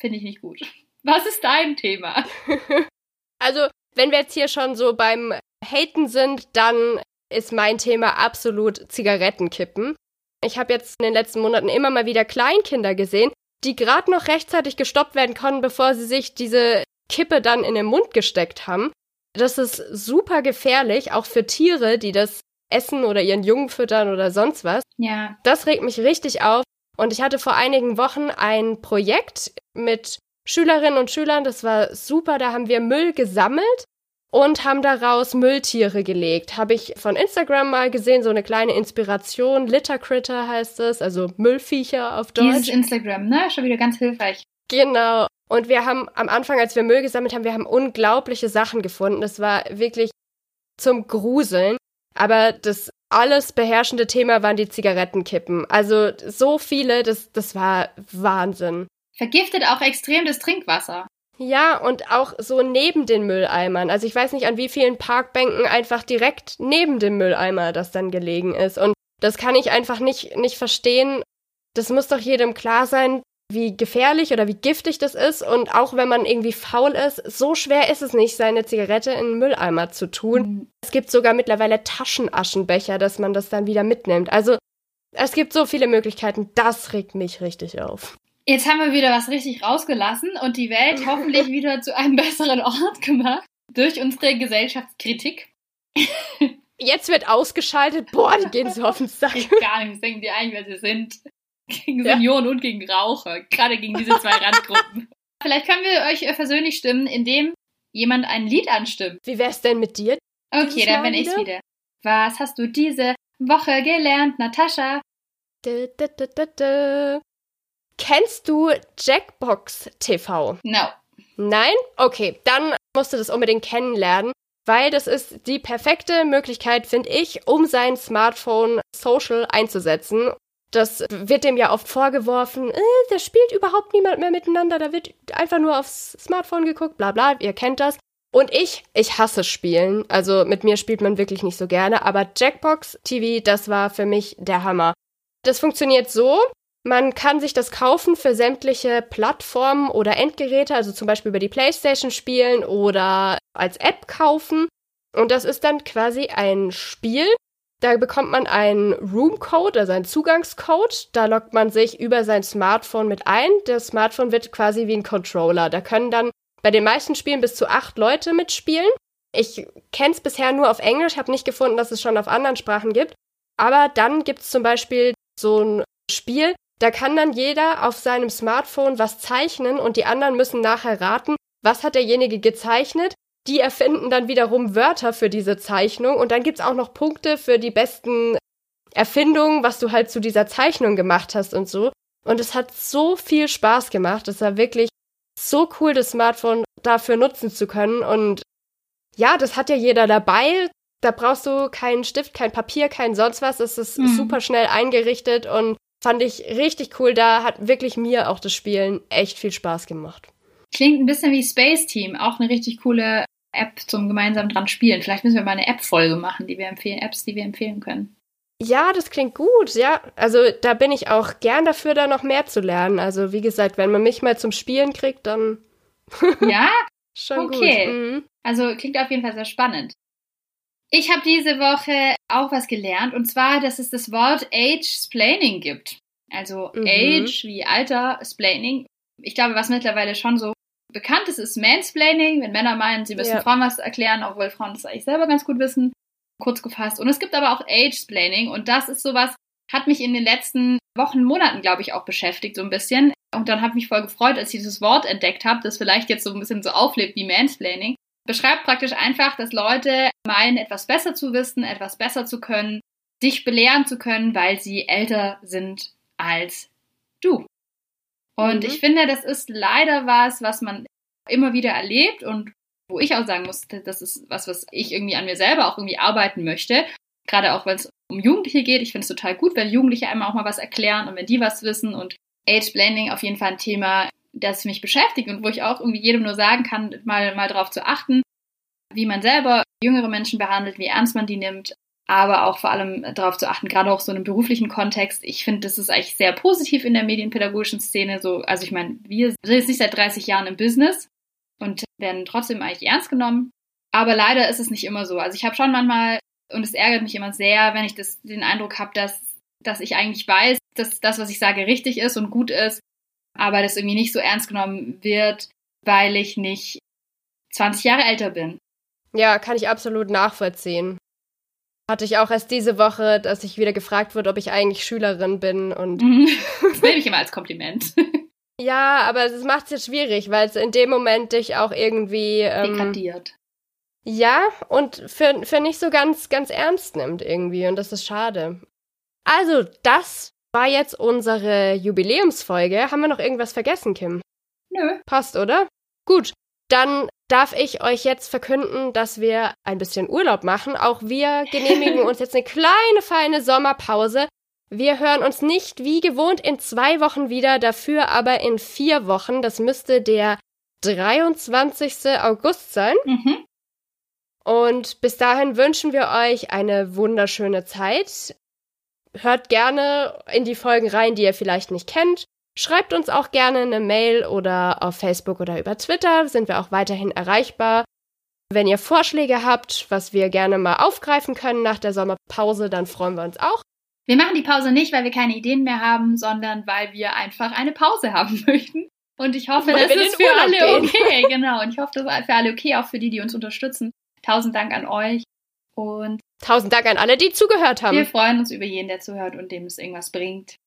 Finde ich nicht gut. Was ist dein Thema? also, wenn wir jetzt hier schon so beim Haten sind, dann ist mein Thema absolut Zigarettenkippen. Ich habe jetzt in den letzten Monaten immer mal wieder Kleinkinder gesehen, die gerade noch rechtzeitig gestoppt werden konnten, bevor sie sich diese Kippe dann in den Mund gesteckt haben. Das ist super gefährlich, auch für Tiere, die das essen oder ihren Jungen füttern oder sonst was. Ja. Das regt mich richtig auf. Und ich hatte vor einigen Wochen ein Projekt mit Schülerinnen und Schülern, das war super, da haben wir Müll gesammelt und haben daraus Mülltiere gelegt. Habe ich von Instagram mal gesehen, so eine kleine Inspiration. Littercritter heißt es, also Müllviecher auf Deutsch. Dieses Instagram, ne? Schon wieder ganz hilfreich. Genau. Und wir haben am Anfang, als wir Müll gesammelt haben, wir haben unglaubliche Sachen gefunden. Das war wirklich zum Gruseln. Aber das alles beherrschende Thema waren die Zigarettenkippen. Also so viele, das, das war Wahnsinn. Vergiftet auch extrem das Trinkwasser. Ja, und auch so neben den Mülleimern. Also ich weiß nicht, an wie vielen Parkbänken einfach direkt neben dem Mülleimer das dann gelegen ist. Und das kann ich einfach nicht, nicht verstehen. Das muss doch jedem klar sein, wie gefährlich oder wie giftig das ist. Und auch wenn man irgendwie faul ist, so schwer ist es nicht, seine Zigarette in den Mülleimer zu tun. Mhm. Es gibt sogar mittlerweile Taschenaschenbecher, dass man das dann wieder mitnimmt. Also es gibt so viele Möglichkeiten. Das regt mich richtig auf. Jetzt haben wir wieder was richtig rausgelassen und die Welt hoffentlich wieder zu einem besseren Ort gemacht durch unsere Gesellschaftskritik. Jetzt wird ausgeschaltet. Boah, die gehen so auf den Sack. Gar nicht, denken die eigentlich, wer sie sind gegen Senioren ja. und gegen Raucher, gerade gegen diese zwei Randgruppen. Vielleicht können wir euch versöhnlich stimmen, indem jemand ein Lied anstimmt. Wie wär's denn mit dir? Okay, dann bin ich's wieder. Was hast du diese Woche gelernt, Natascha? Du, du, du, Kennst du Jackbox TV? No. Nein? Okay, dann musst du das unbedingt kennenlernen, weil das ist die perfekte Möglichkeit, finde ich, um sein Smartphone social einzusetzen. Das wird dem ja oft vorgeworfen, äh, da spielt überhaupt niemand mehr miteinander, da wird einfach nur aufs Smartphone geguckt, bla bla, ihr kennt das. Und ich, ich hasse Spielen. Also mit mir spielt man wirklich nicht so gerne, aber Jackbox TV, das war für mich der Hammer. Das funktioniert so, man kann sich das kaufen für sämtliche Plattformen oder Endgeräte, also zum Beispiel über die PlayStation spielen oder als App kaufen. Und das ist dann quasi ein Spiel, da bekommt man einen Room-Code, also einen Zugangscode. Da loggt man sich über sein Smartphone mit ein. Das Smartphone wird quasi wie ein Controller. Da können dann bei den meisten Spielen bis zu acht Leute mitspielen. Ich kenne es bisher nur auf Englisch, habe nicht gefunden, dass es schon auf anderen Sprachen gibt. Aber dann gibt es zum Beispiel so ein Spiel, da kann dann jeder auf seinem Smartphone was zeichnen und die anderen müssen nachher raten, was hat derjenige gezeichnet die erfinden dann wiederum Wörter für diese Zeichnung und dann gibt's auch noch Punkte für die besten Erfindungen, was du halt zu dieser Zeichnung gemacht hast und so. Und es hat so viel Spaß gemacht. Es war wirklich so cool, das Smartphone dafür nutzen zu können. Und ja, das hat ja jeder dabei. Da brauchst du keinen Stift, kein Papier, kein sonst was. Es ist mhm. super schnell eingerichtet und fand ich richtig cool. Da hat wirklich mir auch das Spielen echt viel Spaß gemacht. Klingt ein bisschen wie Space Team, auch eine richtig coole App zum gemeinsam dran spielen. Vielleicht müssen wir mal eine App-Folge machen, die wir empfehlen, Apps, die wir empfehlen können. Ja, das klingt gut, ja. Also da bin ich auch gern dafür, da noch mehr zu lernen. Also wie gesagt, wenn man mich mal zum Spielen kriegt, dann. ja? Schon okay. gut. Mhm. Also klingt auf jeden Fall sehr spannend. Ich habe diese Woche auch was gelernt und zwar, dass es das Wort Age-Splaining gibt. Also mhm. Age wie Alter, Splaining. Ich glaube, was mittlerweile schon so bekannt ist, ist Mansplaining, wenn Männer meinen, sie müssen ja. Frauen was erklären, obwohl Frauen das eigentlich selber ganz gut wissen. Kurz gefasst. Und es gibt aber auch Age-Splaining und das ist sowas, hat mich in den letzten Wochen, Monaten, glaube ich, auch beschäftigt so ein bisschen. Und dann habe ich mich voll gefreut, als ich dieses Wort entdeckt habe, das vielleicht jetzt so ein bisschen so auflebt wie Mansplaining. Beschreibt praktisch einfach, dass Leute meinen, etwas besser zu wissen, etwas besser zu können, sich belehren zu können, weil sie älter sind als du. Und mhm. ich finde, das ist leider was, was man immer wieder erlebt und wo ich auch sagen muss, das ist was, was ich irgendwie an mir selber auch irgendwie arbeiten möchte. Gerade auch, wenn es um Jugendliche geht. Ich finde es total gut, wenn Jugendliche einmal auch mal was erklären und wenn die was wissen und Age Blending auf jeden Fall ein Thema, das mich beschäftigt und wo ich auch irgendwie jedem nur sagen kann, mal, mal darauf zu achten, wie man selber jüngere Menschen behandelt, wie ernst man die nimmt, aber auch vor allem darauf zu achten, gerade auch so in einem beruflichen Kontext. Ich finde, das ist eigentlich sehr positiv in der medienpädagogischen Szene. So, also ich meine, wir sind jetzt nicht seit 30 Jahren im Business und werden trotzdem eigentlich ernst genommen. Aber leider ist es nicht immer so. Also ich habe schon manchmal, und es ärgert mich immer sehr, wenn ich das, den Eindruck habe, dass, dass ich eigentlich weiß, dass das, was ich sage, richtig ist und gut ist, aber das irgendwie nicht so ernst genommen wird, weil ich nicht 20 Jahre älter bin. Ja, kann ich absolut nachvollziehen. Hatte ich auch erst diese Woche, dass ich wieder gefragt wurde, ob ich eigentlich Schülerin bin und. Das nehme ich immer als Kompliment. ja, aber es macht es jetzt schwierig, weil es in dem Moment dich auch irgendwie. Ähm, Degradiert. Ja, und für, für nicht so ganz, ganz ernst nimmt irgendwie. Und das ist schade. Also, das war jetzt unsere Jubiläumsfolge. Haben wir noch irgendwas vergessen, Kim? Nö. Passt, oder? Gut. Dann darf ich euch jetzt verkünden, dass wir ein bisschen Urlaub machen. Auch wir genehmigen uns jetzt eine kleine, feine Sommerpause. Wir hören uns nicht wie gewohnt in zwei Wochen wieder, dafür aber in vier Wochen. Das müsste der 23. August sein. Mhm. Und bis dahin wünschen wir euch eine wunderschöne Zeit. Hört gerne in die Folgen rein, die ihr vielleicht nicht kennt. Schreibt uns auch gerne eine Mail oder auf Facebook oder über Twitter sind wir auch weiterhin erreichbar. Wenn ihr Vorschläge habt, was wir gerne mal aufgreifen können nach der Sommerpause, dann freuen wir uns auch. Wir machen die Pause nicht, weil wir keine Ideen mehr haben, sondern weil wir einfach eine Pause haben möchten. Und ich hoffe, weil das ist für Urlaub alle gehen. okay. Genau. Und ich hoffe, das ist für alle okay, auch für die, die uns unterstützen. Tausend Dank an euch. Und tausend Dank an alle, die zugehört haben. Wir freuen uns über jeden, der zuhört und dem es irgendwas bringt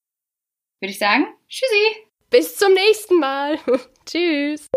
würde ich sagen, tschüssi. Bis zum nächsten Mal. Tschüss.